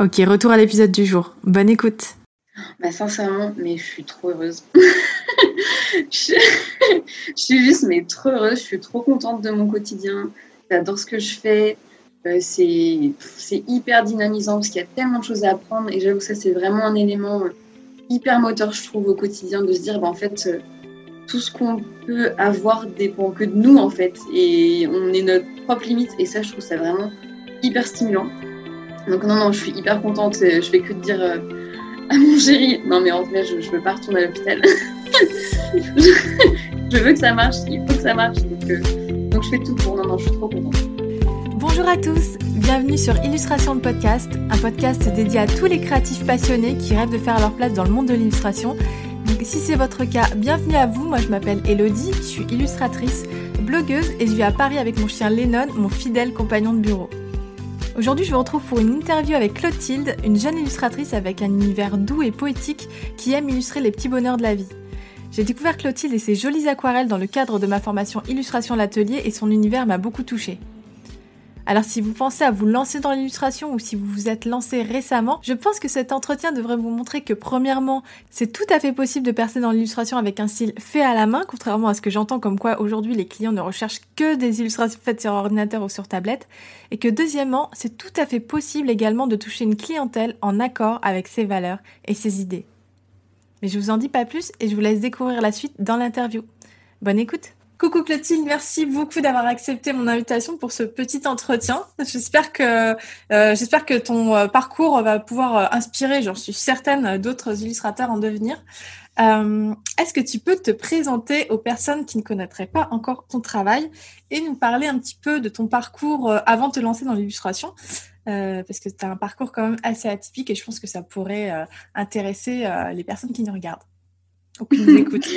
Ok, retour à l'épisode du jour. Bonne écoute. Bah, sincèrement, mais je suis trop heureuse. je... suis juste, mais trop heureuse. Je suis trop contente de mon quotidien. J'adore ce que je fais. Euh, c'est hyper dynamisant parce qu'il y a tellement de choses à apprendre. Et j'avoue que ça, c'est vraiment un élément hyper moteur, je trouve, au quotidien, de se dire, bah, en fait, euh, tout ce qu'on peut avoir dépend que de nous, en fait. Et on est notre propre limite. Et ça, je trouve ça vraiment hyper stimulant. Donc non, non, je suis hyper contente. Je fais que de dire euh, à mon chéri, non mais en vrai, je, je veux pas retourner à l'hôpital. je veux que ça marche, il faut que ça marche. Donc, euh, donc je fais tout pour. Non, non, je suis trop contente. Bonjour à tous, bienvenue sur Illustration de podcast, un podcast dédié à tous les créatifs passionnés qui rêvent de faire leur place dans le monde de l'illustration. Donc si c'est votre cas, bienvenue à vous. Moi je m'appelle Elodie, je suis illustratrice, blogueuse et je vis à Paris avec mon chien Lennon, mon fidèle compagnon de bureau. Aujourd'hui, je vous retrouve pour une interview avec Clotilde, une jeune illustratrice avec un univers doux et poétique qui aime illustrer les petits bonheurs de la vie. J'ai découvert Clotilde et ses jolies aquarelles dans le cadre de ma formation Illustration l'atelier et son univers m'a beaucoup touchée. Alors si vous pensez à vous lancer dans l'illustration ou si vous vous êtes lancé récemment, je pense que cet entretien devrait vous montrer que premièrement, c'est tout à fait possible de percer dans l'illustration avec un style fait à la main, contrairement à ce que j'entends comme quoi aujourd'hui les clients ne recherchent que des illustrations faites sur ordinateur ou sur tablette, et que deuxièmement, c'est tout à fait possible également de toucher une clientèle en accord avec ses valeurs et ses idées. Mais je vous en dis pas plus et je vous laisse découvrir la suite dans l'interview. Bonne écoute Coucou Clotilde, merci beaucoup d'avoir accepté mon invitation pour ce petit entretien. J'espère que euh, j'espère que ton euh, parcours va pouvoir euh, inspirer, j'en suis certaine, d'autres illustrateurs en devenir. Est-ce que tu peux te présenter aux personnes qui ne connaîtraient pas encore ton travail et nous parler un petit peu de ton parcours avant de te lancer dans l'illustration? Parce que tu as un parcours quand même assez atypique et je pense que ça pourrait intéresser les personnes qui nous regardent ou qui nous écoutent.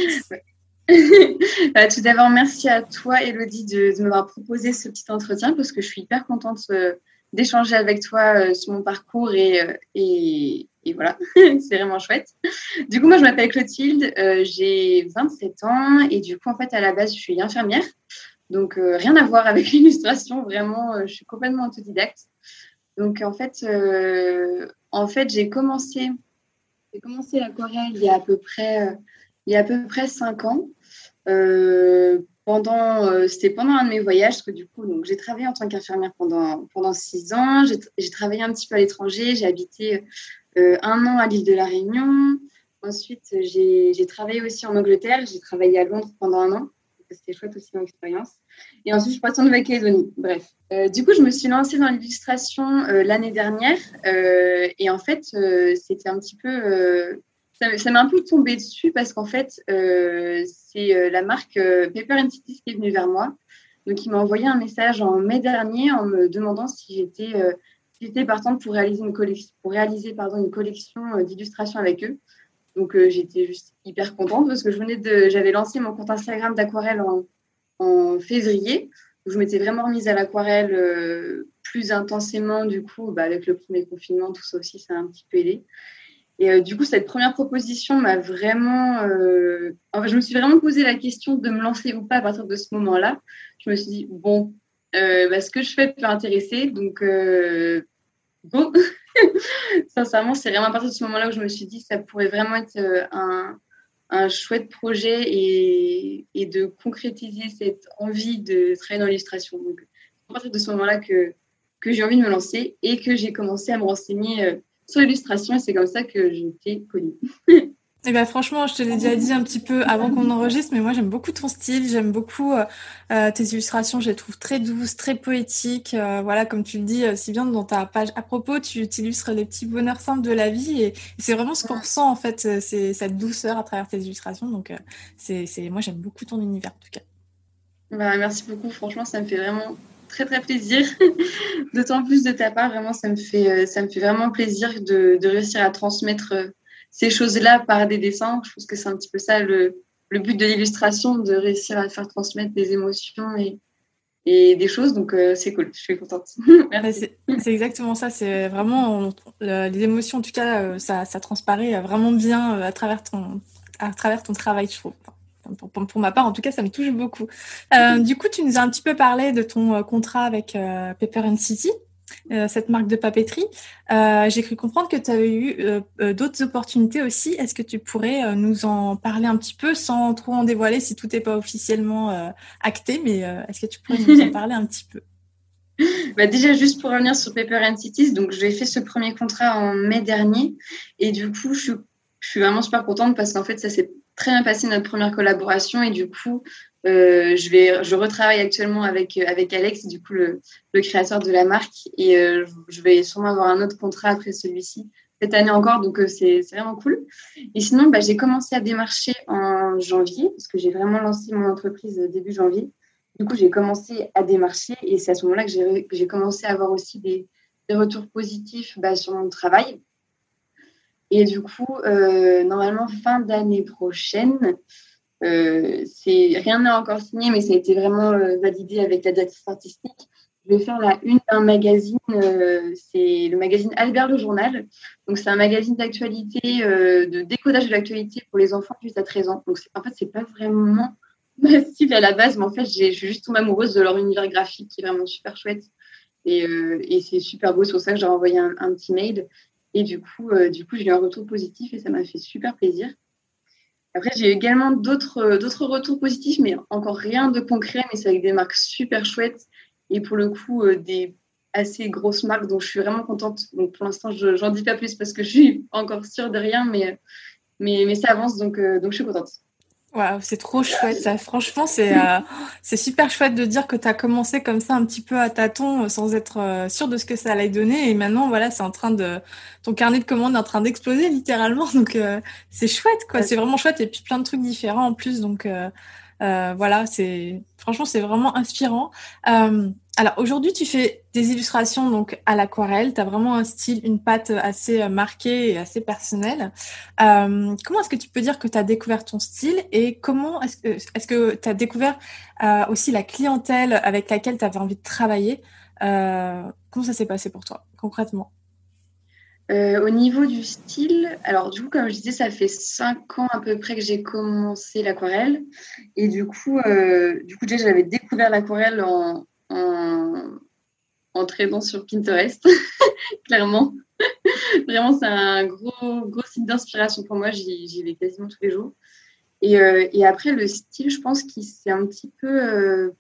Bah, tout d'abord, merci à toi, Elodie, de, m'avoir proposé ce petit entretien parce que je suis hyper contente euh, d'échanger avec toi euh, sur mon parcours et, euh, et, voilà, c'est vraiment chouette. Du coup, moi, je m'appelle Clotilde, j'ai 27 ans et du coup, en fait, à la base, je suis infirmière. Donc, rien à voir avec l'illustration, vraiment, je suis complètement autodidacte. Donc, en fait, en fait j'ai commencé, commencé l'aquarelle il y a à peu près il y a à peu près cinq ans. Euh, pendant, euh, c'était pendant un de mes voyages, parce que du coup, donc, j'ai travaillé en tant qu'infirmière pendant, pendant six ans. J'ai travaillé un petit peu à l'étranger. J'ai habité euh, un an à l'île de la Réunion. Ensuite, j'ai travaillé aussi en Angleterre. J'ai travaillé à Londres pendant un an. C'était chouette aussi mon expérience. Et ensuite, je suis partie en Nouvelle-Calédonie. Bref. du coup, je me suis lancée dans l'illustration l'année dernière. et en fait, c'était un petit peu ça, m'a un peu tombé dessus parce qu'en fait, euh, c'est euh, la marque euh, Paper and Cities qui est venue vers moi. Donc, il m'a envoyé un message en mai dernier en me demandant si j'étais j'étais partante pour réaliser une collection, pour réaliser pardon une collection d'illustrations avec eux. Donc, j'étais juste hyper contente parce que je venais de, j'avais lancé mon compte Instagram d'aquarelle en, en, février. Où je m'étais vraiment remise à l'aquarelle plus intensément du coup, bah, avec le premier confinement, tout ça aussi, ça a un petit peu aidé. Et euh, du coup, cette première proposition m'a vraiment. Euh... Enfin, je me suis vraiment posé la question de me lancer ou pas à partir de ce moment-là. Je me suis dit, bon, euh, bah, ce que je fais peut intéresser, donc euh, go Sincèrement, c'est vraiment à partir de ce moment-là où je me suis dit, ça pourrait vraiment être euh, un, un chouette projet et, et, de concrétiser cette envie de travailler dans l'illustration. Donc, à partir de ce moment-là que, que j'ai envie de me lancer et que j'ai commencé à me renseigner sur l'illustration et c'est comme ça que j'ai été connue. Eh ben franchement, je te l'ai déjà dit un petit peu avant qu'on enregistre, mais moi j'aime beaucoup ton style, j'aime beaucoup euh, euh, tes illustrations, je les trouve très douces, très poétiques. Euh, voilà, comme tu le dis si bien dans ta page à propos, tu illustres les petits bonheurs simples de la vie et, c'est vraiment ce qu'on ressent en fait, c'est cette douceur à travers tes illustrations. Donc c'est, moi j'aime beaucoup ton univers en tout cas. Bah, merci beaucoup, franchement ça me fait vraiment très très plaisir. D'autant plus de ta part, vraiment ça me fait, ça me fait vraiment plaisir de, réussir à transmettre ces choses-là par des dessins. Je pense que c'est un petit peu ça le, but de l'illustration, de réussir à faire transmettre des émotions et, des choses. Donc, euh, c'est cool. Je suis contente. c'est exactement ça. C'est vraiment les émotions, en tout cas, euh, ça, ça transparaît vraiment bien euh, à travers ton travail, je trouve. Pour, pour, ma part, en tout cas, ça me touche beaucoup. du coup, tu nous as un petit peu parlé de ton contrat avec Pepper and City. Euh, cette marque de papeterie. Euh, j'ai cru comprendre que tu avais eu euh, d'autres opportunités aussi. Est-ce que tu pourrais nous en parler un petit peu sans trop en dévoiler si tout n'est pas officiellement acté, mais est-ce que tu pourrais nous en parler un petit peu? Bah déjà, juste pour revenir sur Paper and Cities, donc j'ai fait ce premier contrat en mai dernier et du coup, je je suis vraiment super contente parce qu'en fait, ça s'est très bien passé notre première collaboration et du coup, euh, je, vais, je retravaille actuellement avec, avec Alex, du coup, le, le créateur de la marque. Et euh, je vais sûrement avoir un autre contrat après celui-ci, cette année encore. Donc, euh, c'est vraiment cool. Et sinon, bah, j'ai commencé à démarcher en janvier, parce que j'ai vraiment lancé mon entreprise début janvier. Du coup, j'ai commencé à démarcher et c'est à ce moment-là que j'ai commencé à avoir aussi des, des retours positifs bah, sur mon travail. Et du coup, normalement, fin d'année prochaine, euh, rien n'est encore signé, mais ça a été vraiment euh, validé avec la date artistique. Je vais faire la une d'un magazine, euh, c'est le magazine Albert le Journal. Donc c'est un magazine d'actualité, de décodage de l'actualité pour les enfants jusqu'à 13 ans. Donc en fait c'est pas vraiment ma à la base, mais en fait je suis juste tombée amoureuse de leur univers graphique qui est vraiment super chouette et, c'est super beau. C'est pour ça que j'ai envoyé un, petit mail et du coup du coup j'ai eu un retour positif et ça m'a fait super plaisir. Après, j'ai également d'autres, euh, d'autres retours positifs, mais encore rien de concret, mais c'est avec des marques super chouettes et pour le coup, euh, des assez grosses marques dont je suis vraiment contente. Donc pour l'instant, je n'en dis pas plus parce que je suis encore sûre de rien, mais, mais, mais ça avance, donc, euh, donc je suis contente c'est trop chouette ça. Franchement, c'est euh, c'est super chouette de dire que tu as commencé comme ça un petit peu à tâtons euh, sans être euh, sûr de ce que ça allait donner. Et maintenant voilà, c'est en train de ton carnet de commandes est en train d'exploser littéralement. Donc c'est chouette quoi, c'est vraiment chouette. Et puis plein de trucs différents en plus. Donc voilà, c'est franchement c'est vraiment inspirant. Alors aujourd'hui, tu fais des illustrations donc à l'aquarelle. Tu as vraiment un style, une patte assez euh, marquée et assez personnelle. Euh, comment est-ce que tu peux dire que tu as découvert ton style et comment est-ce que que tu as découvert euh, aussi la clientèle avec laquelle tu avais envie de travailler? Comment ça s'est passé pour toi concrètement? Au niveau du style, alors du coup, comme je disais, ça fait cinq ans à peu près que j'ai commencé l'aquarelle. Et du coup, du coup déjà, j'avais découvert l'aquarelle en, en, en sur Pinterest, clairement. Vraiment, c'est un gros, gros site d'inspiration pour moi. J'y vais quasiment tous les jours. Et, euh, et, après, le style, je pense qu'il s'est un petit peu, euh,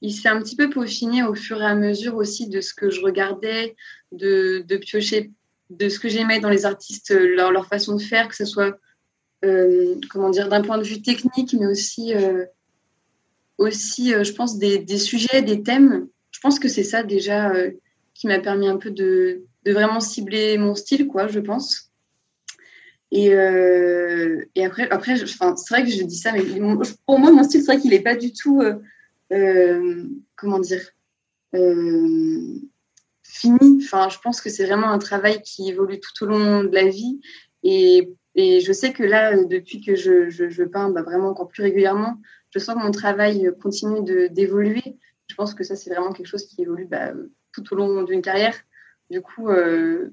il s'est un petit peu peaufiné au fur et à mesure aussi de ce que je regardais, de, piocher, de ce que j'aimais dans les artistes, leur, leur, façon de faire, que ce soit, euh, comment dire, d'un point de vue technique, mais aussi aussi, euh, je pense, des, sujets, des thèmes. Je pense que c'est ça déjà euh, qui m'a permis un peu de, vraiment cibler mon style, quoi, je pense. Et, euh, après, après c'est vrai que je dis ça, mais pour moi, mon style, c'est vrai qu'il n'est pas du tout, comment dire, fini. Enfin, je pense que c'est vraiment un travail qui évolue tout au long de la vie. Et, et je sais que là, depuis que je, je, peins bah, vraiment encore plus régulièrement, je sens que mon travail continue d'évoluer. Je pense que ça, c'est vraiment quelque chose qui évolue bah, tout au long d'une carrière. Du coup, euh,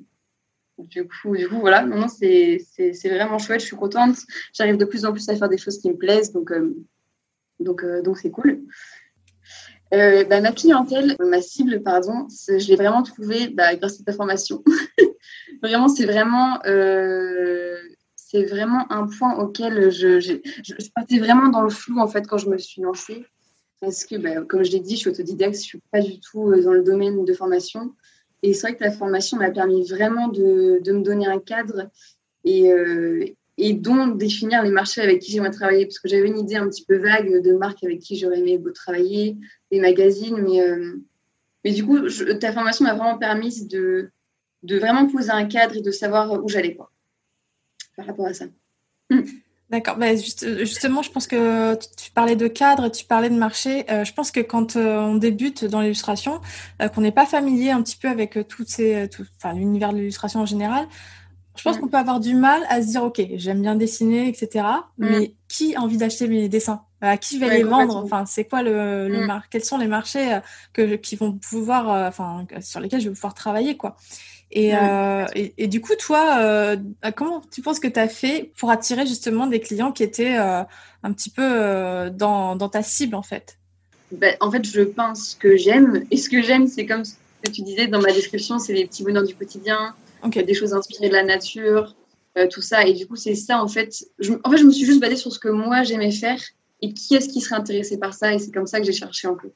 du coup, du coup, voilà. Maintenant, c'est vraiment chouette. Je suis contente. J'arrive de plus en plus à faire des choses qui me plaisent, donc euh, donc euh, donc c'est cool. Bah, ma clientèle, ma cible, pardon, je l'ai vraiment trouvée bah, grâce à ta formation. vraiment, c'est vraiment c'est vraiment un point auquel je, je, partais vraiment dans le flou en fait quand je me suis lancée. parce que, bah, comme je l'ai dit, je suis autodidacte, je ne suis pas du tout dans le domaine de formation. Et c'est vrai que la formation m'a permis vraiment de, me donner un cadre et, et dont définir les marchés avec qui j'aimerais travailler. Parce que j'avais une idée un petit peu vague de marques avec qui j'aurais aimé travailler, des magazines, mais, mais du coup, ta formation m'a vraiment permis de, de vraiment poser un cadre et de savoir où j'allais quoi, par rapport à ça. Hmm. D'accord. Bah, justement, je pense que tu parlais de cadre, tu parlais de marché. Euh, je pense que quand euh, on débute dans l'illustration, euh, qu'on n'est pas familier un petit peu avec toutes ces, enfin, l'univers de l'illustration en général, je pense hmm. qu'on peut avoir du mal à se dire, OK, j'aime bien dessiner, etc. Hmm. Mais qui a envie d'acheter mes dessins? À qui je vais les vendre? Enfin, c'est quoi le, le Quels sont les marchés que, qui vont pouvoir, enfin, sur lesquels je vais pouvoir travailler, quoi? Euh, et, et, du coup, toi, euh, comment tu penses que tu as fait pour attirer justement des clients qui étaient euh, un petit peu dans, dans, ta cible en fait? Ben, En fait, je pense que j'aime. Et ce que j'aime, c'est comme ce que tu disais dans ma description, c'est les petits bonheurs du quotidien, des choses inspirées de la nature, tout ça. Et du coup, c'est ça en fait. Je, en fait, je me suis juste basée sur ce que moi j'aimais faire et qui est-ce qui serait intéressé par ça. Et c'est comme ça que j'ai cherché un peu.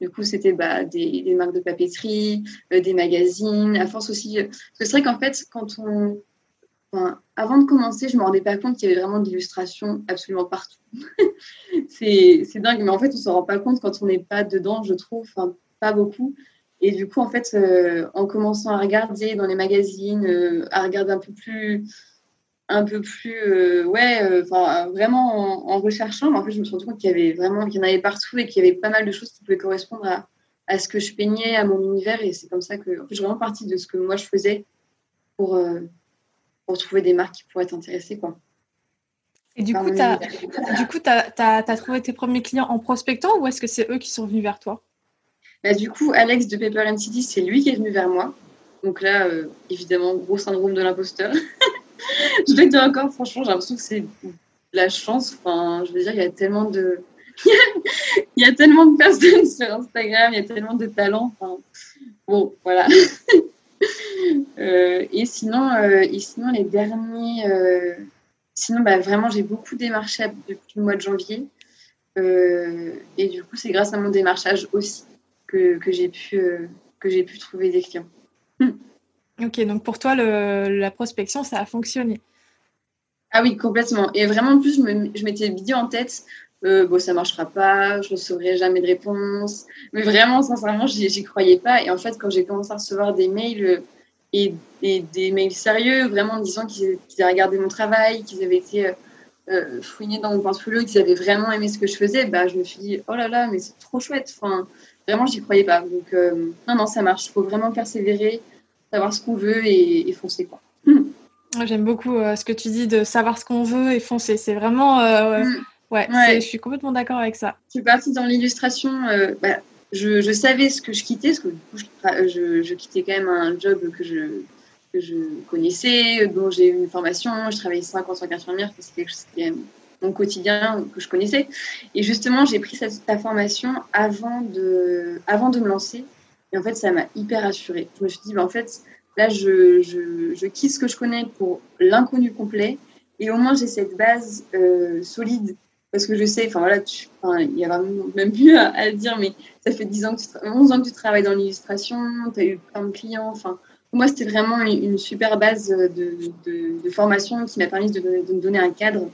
Du coup, c'était bah, des, marques de papeterie, euh, des magazines, à force aussi. Euh, parce que c'est vrai qu'en fait, quand on. avant de commencer, je ne me rendais pas compte qu'il y avait vraiment de l'illustration absolument partout. c'est dingue, mais en fait, on ne se rend pas compte quand on n'est pas dedans, je trouve, enfin, pas beaucoup. Et du coup, en fait, euh, en commençant à regarder dans les magazines, à regarder un peu plus un peu plus, euh, ouais, euh, enfin vraiment en, recherchant, mais en fait, je me suis rendu compte qu'il y avait vraiment, qu'il y en avait partout et qu'il y avait pas mal de choses qui pouvaient correspondre à, à ce que je peignais, à mon univers. Et c'est comme ça que, en fait, je suis vraiment partie de ce que moi je faisais pour, euh, pour trouver des marques qui pourraient être intéressées, quoi. Et du coup, tu as, trouvé tes premiers clients en prospectant ou est-ce que c'est eux qui sont venus vers toi? Bah, Du coup, Alex de Paper City, c'est lui qui est venu vers moi. Donc là, évidemment, gros syndrome de l'imposteur. je vais dire encore, franchement, j'ai l'impression que c'est la chance. Enfin, je veux dire, il y a tellement de. il y a tellement de personnes sur Instagram, il y a tellement de talents. Enfin, bon, voilà. Euh, et, sinon, euh, et sinon, les derniers. Euh, sinon, bah, vraiment, j'ai beaucoup démarché depuis le mois de janvier. et du coup, c'est grâce à mon démarchage aussi que j'ai pu, que j'ai pu trouver des clients. Ok, donc pour toi, la prospection, ça a fonctionné. Ah oui, complètement. Et vraiment, en plus, je m'étais dit en tête, euh, bon, ça marchera pas, je ne recevrai jamais de réponse. Mais vraiment, sincèrement, j'y croyais pas. Et en fait, quand j'ai commencé à recevoir des mails euh, et, des mails sérieux, vraiment en disant qu'ils avaient regardé mon travail, qu'ils avaient été euh, fouillés dans mon portfolio, qu'ils avaient vraiment aimé ce que je faisais, bah, je me suis dit, oh là là, mais c'est trop chouette. Enfin, vraiment, j'y croyais pas. Donc, non, non, ça marche. Il faut vraiment persévérer savoir ce qu'on veut et, foncer. Quoi. J'aime beaucoup euh, ce que tu dis de savoir ce qu'on veut et foncer. C'est vraiment. Euh, mm. ouais, je suis complètement d'accord avec ça. Je suis partie dans l'illustration. Euh, bah, je, je, savais ce que je quittais, parce que du coup, je, je, quittais quand même un job que je, que je connaissais, dont j'ai eu une formation. Je travaillais 5 ans en tant qu'infirmière, c'est quelque chose qui est mon quotidien que je connaissais. Et justement, j'ai pris cette, ta formation avant de, avant de me lancer. Et en fait, ça m'a hyper assurée. Je me suis dit, bah, en fait, là, je, je, je, quitte ce que je connais pour l'inconnu complet. Et au moins, j'ai cette base euh, solide. Parce que je sais, enfin voilà, il y a même plus à, dire, mais ça fait 10 ans que tu 11 ans que tu travailles dans l'illustration, tu as eu plein de clients. Enfin, pour moi, c'était vraiment une, super base de, de, de formation qui m'a permis de, de, me donner un cadre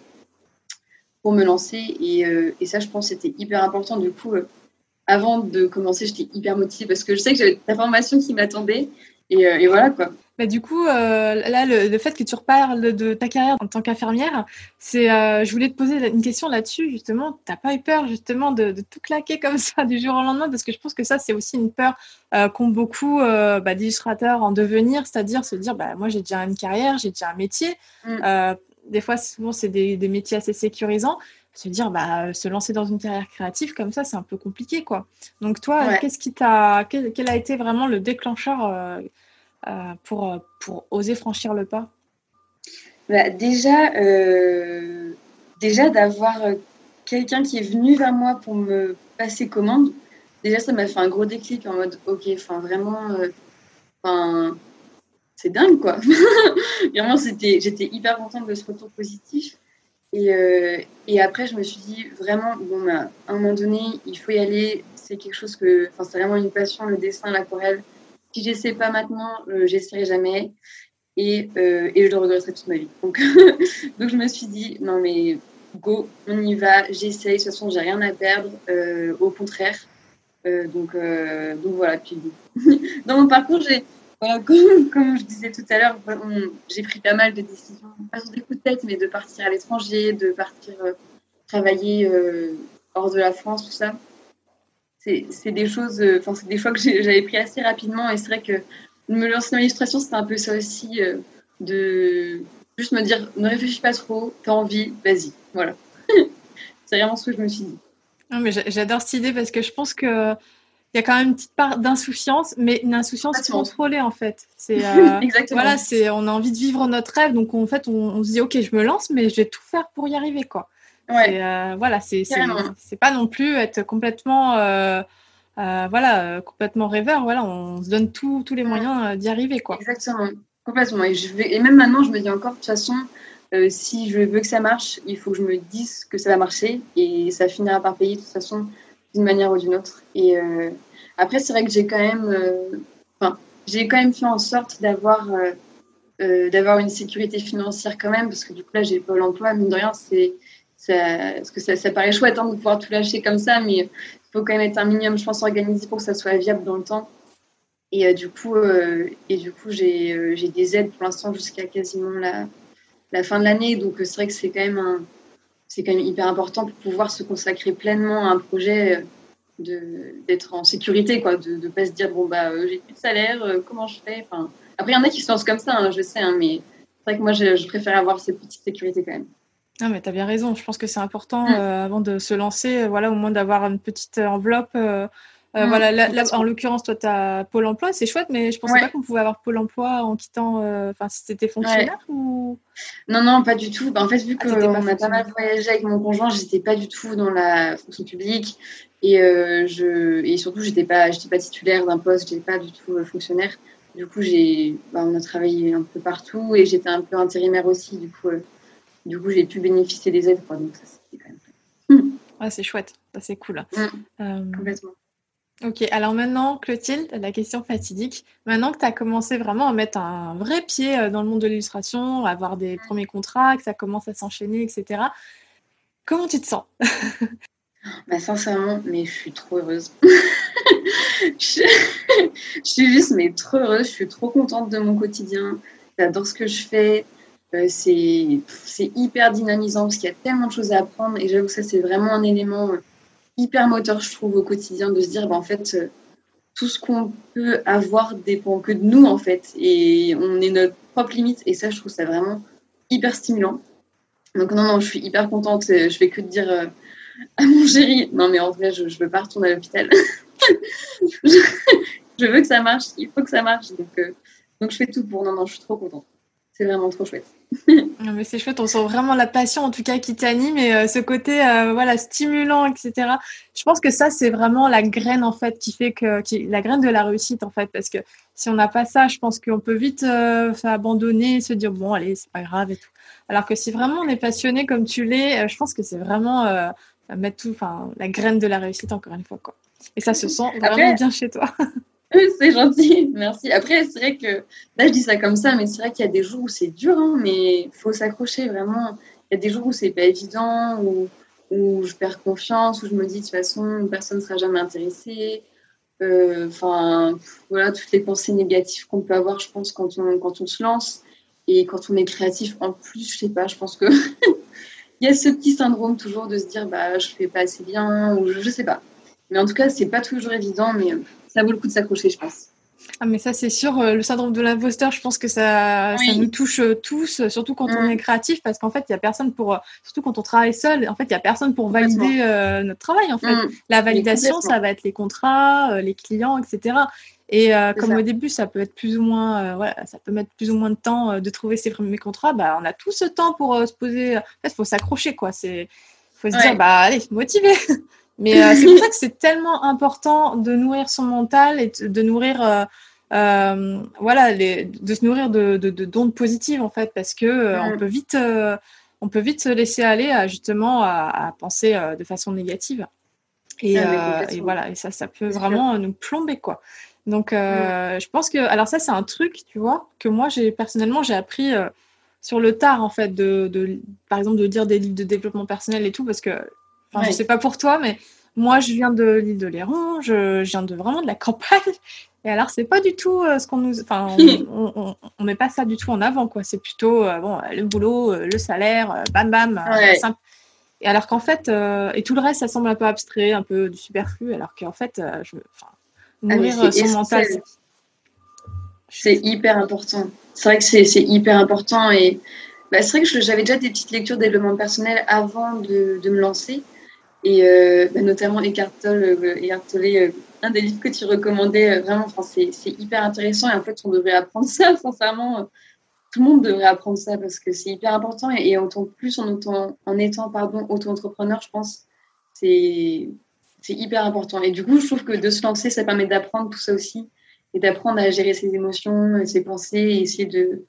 pour me lancer. Et, euh, et ça, je pense, c'était hyper important. Du coup, euh, avant de commencer, j'étais hyper motivée parce que je sais que j'avais ta formation qui m'attendait. Et, euh, et, voilà quoi. Bah, du coup, euh, là, le, fait que tu reparles de ta carrière en tant qu'infirmière, c'est, euh, je voulais te poser une question là-dessus, justement. T'as pas eu peur, justement, de, de, tout claquer comme ça du jour au lendemain? Parce que je pense que ça, c'est aussi une peur qu'ont beaucoup bah, d'illustrateurs en devenir, c'est-à-dire se dire, bah, moi, j'ai déjà une carrière, j'ai déjà un métier. Mm. des fois, souvent, c'est des, des, métiers assez sécurisants se dire bah se lancer dans une carrière créative comme ça c'est un peu compliqué quoi. Donc toi qu'est-ce qui t'a quel, a été vraiment le déclencheur euh, euh, pour euh, pour oser franchir le pas? Bah, déjà déjà d'avoir quelqu'un qui est venu vers moi pour me passer commande déjà ça m'a fait un gros déclic en mode ok enfin vraiment enfin c'est dingue quoi. Vraiment c'était j'étais hyper contente de ce retour positif Et, et après, je me suis dit vraiment, bon, bah, à un moment donné, il faut y aller. C'est quelque chose que, enfin, c'est vraiment une passion, le dessin, l'aquarelle. Si j'essaie pas maintenant, j'essaierai jamais. Et, et je le regretterai toute ma vie. Donc, donc je me suis dit, non mais go, on y va, j'essaye. De toute façon, j'ai rien à perdre. au contraire. donc, donc voilà. Puis, dans mon parcours, j'ai comme, je disais tout à l'heure, j'ai pris pas mal de décisions, pas sur des coups de tête, mais de partir à l'étranger, de partir euh, travailler euh, hors de la France, tout ça. C'est des choses, euh, enfin, c'est des choix que j'avais pris assez rapidement. Et c'est vrai que me lancer dans l'illustration, c'était un peu ça aussi, de juste me dire, ne réfléchis pas trop, t'as envie, vas-y. Voilà. c'est vraiment ce que je me suis dit. Non, mais j'adore cette idée parce que je pense que il y a quand même une petite part d'insouciance, mais une insouciance contrôlée en fait. C'est euh, voilà, c'est on a envie de vivre notre rêve, donc en fait on, se dit ok, je me lance, mais je vais tout faire pour y arriver quoi. Ouais. Euh, voilà, c'est c'est pas non plus être complètement euh, voilà complètement rêveur. Voilà, on se donne tous les moyens d'y arriver quoi. Exactement, complètement. Et je vais et même maintenant je me dis encore de toute façon. si je veux que ça marche, il faut que je me dise que ça va marcher et ça finira par payer de toute façon d'une manière ou d'une autre. Et euh, après, c'est vrai que j'ai quand même, euh, enfin, j'ai quand même fait en sorte d'avoir euh, d'avoir une sécurité financière quand même, parce que du coup là, j'ai pas l'emploi, mine de rien, c'est ça, parce que ça, ça paraît chouette hein, de pouvoir tout lâcher comme ça, mais il faut quand même être un minimum, je pense, organisé pour que ça soit viable dans le temps. Et du coup, et du coup, j'ai des aides pour l'instant jusqu'à quasiment la, la fin de l'année, donc c'est vrai que c'est quand même un c'est quand même hyper important pour pouvoir se consacrer pleinement à un projet, euh, d'être en sécurité, quoi, de ne pas se dire bon bah euh, j'ai plus de salaire, euh, comment je fais. Enfin, après il y en a qui se lancent comme ça, hein, je sais, hein, mais c'est vrai que moi je, préfère avoir cette petite sécurité quand même. Non, mais tu as bien raison. Je pense que c'est important avant de se lancer, voilà, au moins d'avoir une petite enveloppe euh, voilà, là, en l'occurrence, toi, tu as Pôle emploi, c'est chouette, mais je pensais pas qu'on pouvait avoir Pôle emploi en quittant, euh, enfin, si c'était fonctionnaire ou? Non, non, pas du tout. Bah, en fait, vu ah, qu'on a pas mal voyagé avec mon conjoint, j'étais pas du tout dans la fonction publique et, euh, je... et surtout, j'étais pas, pas titulaire d'un poste, j'étais pas du tout fonctionnaire. Du coup, bah, on a travaillé un peu partout et j'étais un peu intérimaire aussi. Du coup, du coup, j'ai pu bénéficier des aides. Donc, ça, c'était quand même. Ah, c'est chouette, ça c'est cool. Mmh. Complètement. Ok, alors maintenant, Clotilde, la question fatidique. Maintenant que tu as commencé vraiment à mettre un vrai pied euh, dans le monde de l'illustration, à avoir des premiers contrats, que ça commence à s'enchaîner, etc., comment tu te sens? Bah, Sincèrement, mais je suis trop heureuse. je... suis juste mais trop heureuse, je suis trop contente de mon quotidien, j'adore ce que je fais. Euh, c'est hyper dynamisant parce qu'il y a tellement de choses à apprendre et j'avoue que ça, c'est vraiment un élément hyper moteur, je trouve, au quotidien, de se dire, bah, en fait, euh, tout ce qu'on peut avoir dépend que de nous, en fait. Et on est notre propre limite. Et ça, je trouve ça vraiment hyper stimulant. Donc, non, non, je suis hyper contente. Je fais que de dire euh, à mon chéri, non, mais en vrai, je ne veux pas retourner à l'hôpital. je veux que ça marche. Il faut que ça marche. Donc, euh, donc, je fais tout pour. Non, non, je suis trop contente. C'est vraiment trop chouette. mais c'est chouette, on sent vraiment la passion en tout cas qui t'anime et euh, ce côté euh, voilà stimulant, etc. Je pense que ça c'est vraiment la graine en fait qui fait que qui, la graine de la réussite en fait parce que si on n'a pas ça, je pense qu'on peut vite euh, abandonner, se dire bon allez c'est pas grave et tout. Alors que si vraiment on est passionné comme tu l'es, je pense que c'est vraiment mettre tout, enfin la graine de la réussite encore une fois quoi. Et ça se sent vraiment bien chez toi. c'est gentil, merci. Après, c'est vrai que là, je dis ça comme ça, mais c'est vrai qu'il y a des jours où c'est dur, hein, mais il faut s'accrocher vraiment. Il y a des jours où c'est pas évident, où, où, je perds confiance, où je me dis de toute façon, personne ne sera jamais intéressé. Euh, enfin, voilà, toutes les pensées négatives qu'on peut avoir, je pense, quand on, quand on se lance. Et quand on est créatif, en plus, je sais pas, je pense que il y a ce petit syndrome toujours de se dire, bah, je fais pas assez bien, ou je, je sais pas. Mais en tout cas, c'est pas toujours évident, mais ça vaut le coup de s'accrocher, je pense. Ah mais ça c'est sûr, euh, le syndrome de l'imposteur, je pense que ça, ça nous touche euh, tous, euh, surtout quand on mm. est créatif, parce qu'en fait il y a personne pour, surtout quand on travaille seul, en fait il y a personne pour valider notre travail en fait. Mm. La validation, ça va être les contrats, les clients, etc. Et comme au début ça peut être plus ou moins, voilà, ça peut mettre plus ou moins de temps de trouver ses premiers contrats, bah on a tout ce temps pour se poser. En fait, il faut s'accrocher quoi. C'est, faut se dire bah allez, motiver. Mais euh, c'est pour ça que c'est tellement important de nourrir son mental et de nourrir, euh, euh, voilà, les, de se nourrir de, de, de, d'ondes positives en fait, parce que on peut vite on peut vite se laisser aller à, justement à, penser de façon négative. Et, ah, voilà, et ça, ça peut vraiment nous plomber, quoi. Donc, mm. je pense que, alors ça, c'est un truc, tu vois, que moi, j'ai personnellement, j'ai appris sur le tard, en fait, de, par exemple, de lire des livres de développement personnel et tout, parce que, enfin, je sais pas pour toi, mais moi, je viens de l'île de Léron, je, viens de vraiment de la campagne. Et alors, c'est pas du tout euh, ce qu'on nous. Enfin, on, on, met pas ça du tout en avant, quoi. C'est plutôt euh, bon, le boulot, euh, le salaire, bam bam, simple. Et alors qu'en fait, et tout le reste, ça semble un peu abstrait, un peu du superflu, alors qu'en fait, je, ah, nourrir son mental. C'est hyper important. C'est vrai que c'est hyper important. Et bah, c'est vrai que j'avais déjà des petites lectures de développement personnel avant de, de me lancer. Et euh, bah, notamment Eckhart Tolle, euh, euh, un des livres que tu recommandais, vraiment, c'est hyper intéressant. Et en fait, on devrait apprendre ça, sincèrement. Tout le monde devrait apprendre ça parce que c'est hyper important. Et, en plus en, étant, en étant pardon, auto-entrepreneur, je pense, c'est hyper important. Et du coup, je trouve que de se lancer, ça permet d'apprendre tout ça aussi et d'apprendre à gérer ses émotions, ses pensées et essayer de,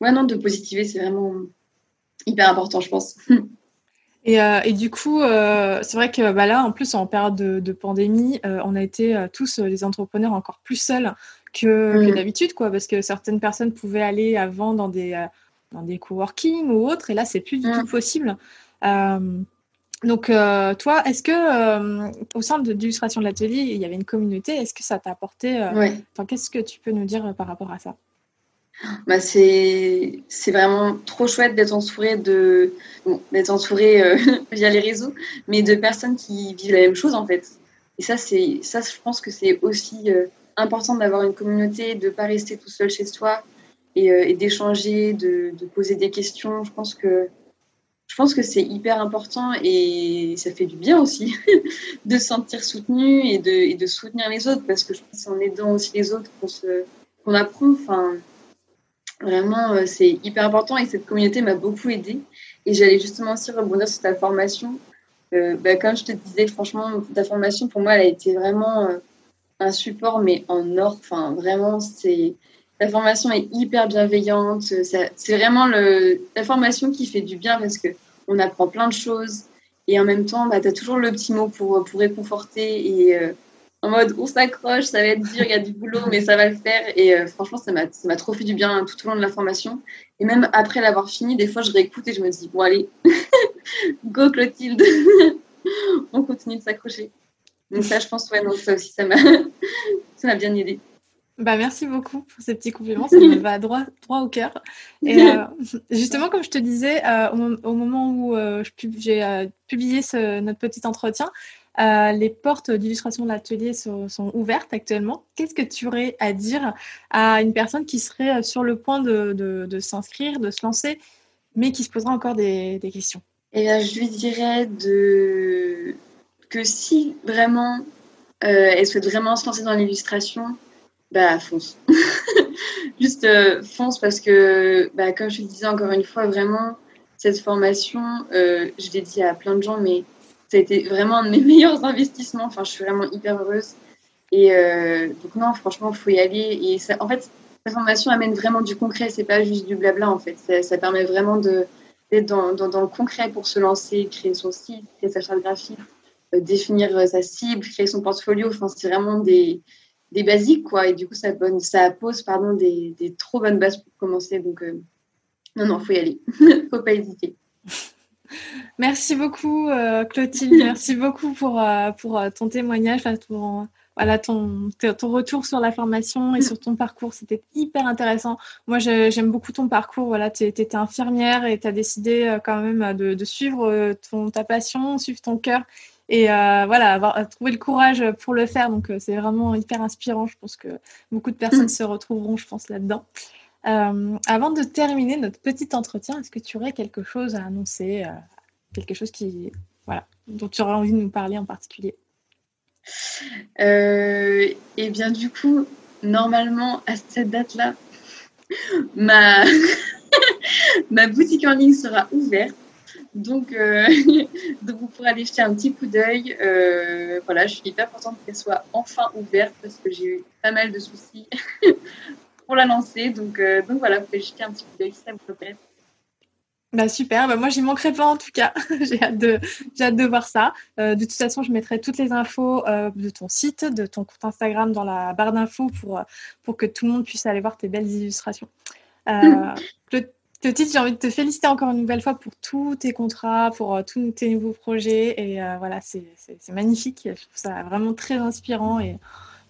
ouais, non, de positiver. C'est vraiment hyper important, je pense. Et, euh, et, du coup, euh, c'est vrai que bah là, en plus, en période de, pandémie, euh, on a été tous les entrepreneurs encore plus seuls que, mm. d'habitude, quoi, parce que certaines personnes pouvaient aller avant dans des, dans des coworking ou autres, et là, c'est plus du tout mm. possible. donc, toi, est-ce que au sein de l'illustration de l'atelier, il y avait une communauté? Est-ce que ça t'a apporté Qu'est-ce que tu peux nous dire par rapport à ça? Bah c'est vraiment trop chouette d'être entouré de d'être entouré euh, via les réseaux, mais de personnes qui vivent la même chose en fait. Et ça c'est ça je pense que c'est aussi euh, important d'avoir une communauté, de pas rester tout seul chez soi et, euh, d'échanger, de, poser des questions. Je pense que je pense que c'est hyper important et ça fait du bien aussi de se sentir soutenu et de, soutenir les autres parce que je pense en aidant aussi les autres qu'on qu'on apprend. Vraiment, euh, c'est hyper important et cette communauté m'a beaucoup aidée. Et j'allais justement aussi rebondir sur ta formation. Euh, bah, comme je te disais, franchement, ta formation, pour moi, elle a été vraiment euh, un support, mais en or. Enfin, vraiment, c'est la formation est hyper bienveillante. C'est vraiment le, la formation qui fait du bien parce que on apprend plein de choses. Et en même temps, bah, tu as toujours le petit mot pour, pour réconforter en mode on s'accroche, ça va être dur, il y a du boulot, mais ça va le faire. Et euh, franchement, ça m'a trop fait du bien tout au long de la formation. Et même après l'avoir fini, des fois, je réécoute et je me dis, bon, allez, go Clotilde, on continue de s'accrocher. Donc ça, je pense, ouais, non, ça aussi, ça m'a bien aidé. Bah, merci beaucoup pour ces petits compliments, ça me va droit, droit au cœur. Et euh, justement, comme je te disais, euh, au, moment où j'ai publié notre petit entretien, euh, les portes d'illustration de l'atelier sont, ouvertes actuellement. Qu'est-ce que tu aurais à dire à une personne qui serait sur le point de, s'inscrire, de se lancer, mais qui se posera encore des, questions? Et eh je lui dirais de... que si vraiment euh, elle souhaite vraiment se lancer dans l'illustration, bah fonce. Juste euh, fonce parce que, bah, comme je le disais encore une fois, vraiment, cette formation, je l'ai dit à plein de gens, mais ça a été vraiment un de mes meilleurs investissements. Enfin, je suis vraiment hyper heureuse. Et euh, donc, non, franchement, il faut y aller. Et en fait, la formation amène vraiment du concret. C'est pas juste du blabla, en fait. Ça, permet vraiment d'être dans, le concret pour se lancer, créer son site, créer sa charte graphique, euh, définir euh, sa cible, créer son portfolio. Enfin, c'est vraiment des, des basiques, quoi. Et du coup, ça, pose pardon, des, des trop bonnes bases pour commencer. Donc, non, non, il faut y aller. faut pas hésiter. Merci beaucoup, euh, Clotilde. Merci beaucoup pour, euh, pour euh, ton témoignage, ton, voilà, ton, ton retour sur la formation et sur ton parcours. C'était hyper intéressant. Moi, j'aime beaucoup ton parcours. Voilà, tu étais infirmière et tu as décidé quand même de, suivre ton, ta passion, suivre ton cœur et voilà, avoir trouvé le courage pour le faire. Donc, c'est vraiment hyper inspirant. Je pense que beaucoup de personnes mm. se retrouveront, je pense, là-dedans. Euh, avant de terminer notre petit entretien, est-ce que tu aurais quelque chose à annoncer, euh, quelque chose qui, voilà, dont tu aurais envie de nous parler en particulier? Euh, Eh bien, du coup, normalement, à cette date-là, ma... boutique en ligne sera ouverte. Donc, donc, vous pourrez aller jeter un petit coup d'œil. voilà, je suis hyper contente qu'elle soit enfin ouverte parce que j'ai eu pas mal de soucis pour la lancer. Donc, euh, donc voilà, vous pouvez jeter un petit coup d'œil si ça vous intéresse. Bah super, bah moi j'y manquerai pas en tout cas. j'ai hâte de j'ai hâte de voir ça. Euh, de toute façon, je mettrai toutes les infos euh, de ton site, de ton compte Instagram dans la barre d'infos pour pour que tout le monde puisse aller voir tes belles illustrations. Euh, Clotilde, j'ai envie de te féliciter encore une nouvelle fois pour tous tes contrats, pour tous tes nouveaux projets et voilà, c'est magnifique. Je trouve ça vraiment très inspirant et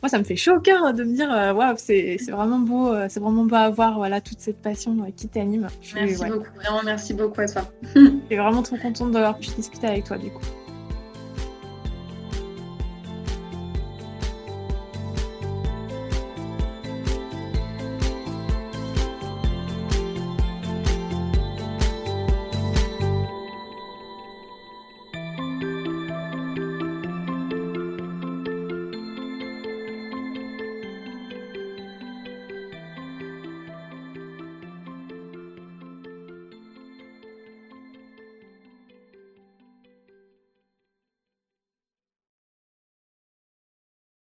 moi, ça me fait chaud au cœur de me dire, euh, waouh, c'est vraiment beau, euh, c'est vraiment beau à voir, voilà, toute cette passion euh, qui t'anime. Merci beaucoup, vraiment merci beaucoup à toi. Je suis vraiment trop contente d'avoir pu discuter avec toi, du coup.